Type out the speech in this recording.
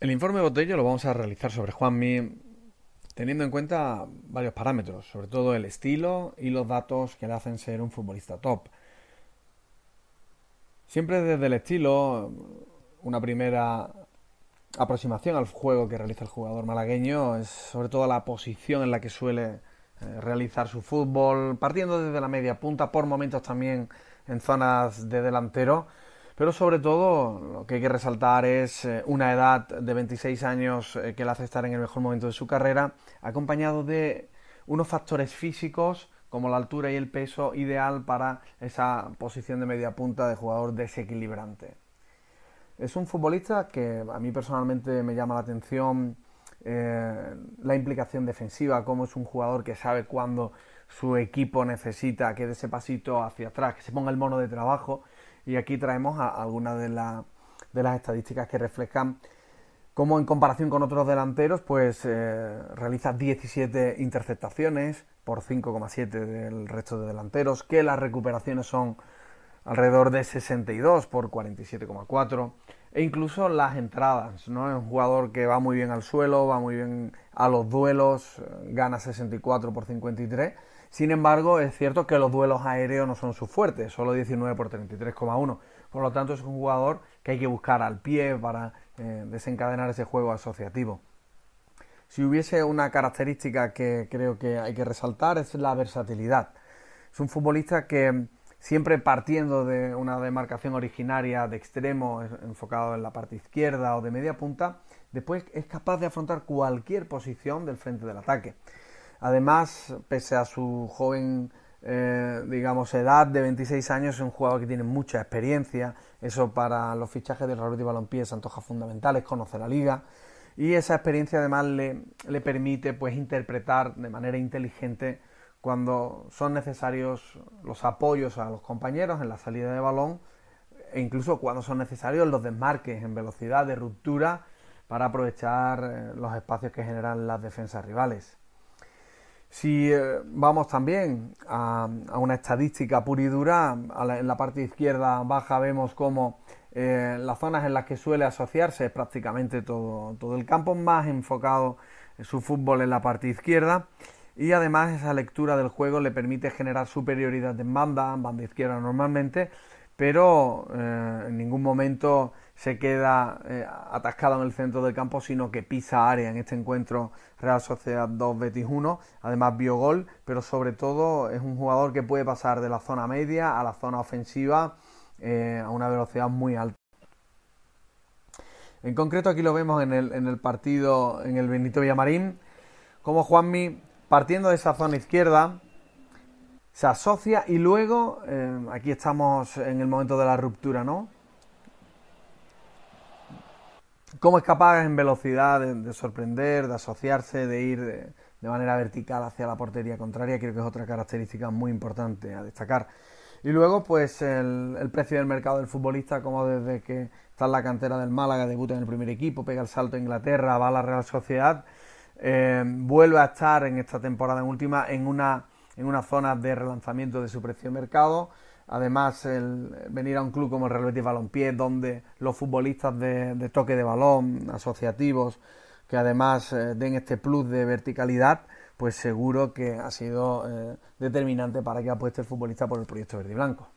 El informe Botello lo vamos a realizar sobre Juanmi teniendo en cuenta varios parámetros, sobre todo el estilo y los datos que le hacen ser un futbolista top. Siempre desde el estilo, una primera aproximación al juego que realiza el jugador malagueño es sobre todo la posición en la que suele eh, realizar su fútbol, partiendo desde la media punta, por momentos también en zonas de delantero pero sobre todo lo que hay que resaltar es eh, una edad de 26 años eh, que le hace estar en el mejor momento de su carrera, acompañado de unos factores físicos como la altura y el peso ideal para esa posición de media punta de jugador desequilibrante. Es un futbolista que a mí personalmente me llama la atención eh, la implicación defensiva, como es un jugador que sabe cuándo su equipo necesita que dé ese pasito hacia atrás, que se ponga el mono de trabajo y aquí traemos algunas de, las estadísticas que reflejan cómo en comparación con otros delanteros, pues eh, realiza 17 interceptaciones por 5,7 del resto de delanteros, que las recuperaciones son alrededor de 62 por 47,4 e incluso las entradas, ¿no? Es un jugador que va muy bien al suelo, va muy bien a los duelos, eh, gana 64 por 53 sin embargo, es cierto que los duelos aéreos no son su fuerte, solo 19 por 33,1. Por lo tanto, es un jugador que hay que buscar al pie para eh, desencadenar ese juego asociativo. Si hubiese una característica que creo que hay que resaltar es la versatilidad. Es un futbolista que siempre partiendo de una demarcación originaria de extremo enfocado en la parte izquierda o de media punta, después es capaz de afrontar cualquier posición del frente del ataque. Además, pese a su joven, eh, digamos, edad de 26 años, es un jugador que tiene mucha experiencia. Eso para los fichajes del Real Betis Balompié se antoja fundamental, es conocer la liga. Y esa experiencia además le, le permite pues interpretar de manera inteligente cuando son necesarios los apoyos a los compañeros en la salida de balón e incluso cuando son necesarios los desmarques en velocidad de ruptura para aprovechar eh, los espacios que generan las defensas rivales. Si eh, vamos también a, una estadística pura y dura, en la parte izquierda baja vemos como eh, las zonas en las que suele asociarse es prácticamente todo, todo el campo, más enfocado en su fútbol en la parte izquierda. Y además esa lectura del juego le permite generar superioridad en banda, en banda izquierda normalmente, pero eh, en ningún momento se queda eh, atascado en el centro del campo, sino que pisa área en este encuentro Real Sociedad 2 Betis 1. Además vio gol, pero sobre todo es un jugador que puede pasar de la zona media a la zona ofensiva eh, a una velocidad muy alta. En concreto aquí lo vemos en el, en el partido en el Benito Villamarín, como Juanmi partiendo de esa zona izquierda se asocia y luego eh, aquí estamos en el momento de la ruptura, ¿no? Cómo es capaz en velocidad de, sorprender, de asociarse, de ir de, manera vertical hacia la portería contraria, creo que es otra característica muy importante a destacar. Y luego, pues el, precio del mercado del futbolista, como desde que está en la cantera del Málaga, debuta en el primer equipo, pega el salto a Inglaterra, va a la Real Sociedad, eh, vuelve a estar en esta temporada en última en una, en una zona de relanzamiento de su precio de mercado Además, el venir a un club como el Real Betis Balompié, donde los futbolistas de, toque de balón, asociativos, que además eh, den este plus de verticalidad, pues seguro que ha sido eh, determinante para que apueste el futbolista por el proyecto verde y blanco.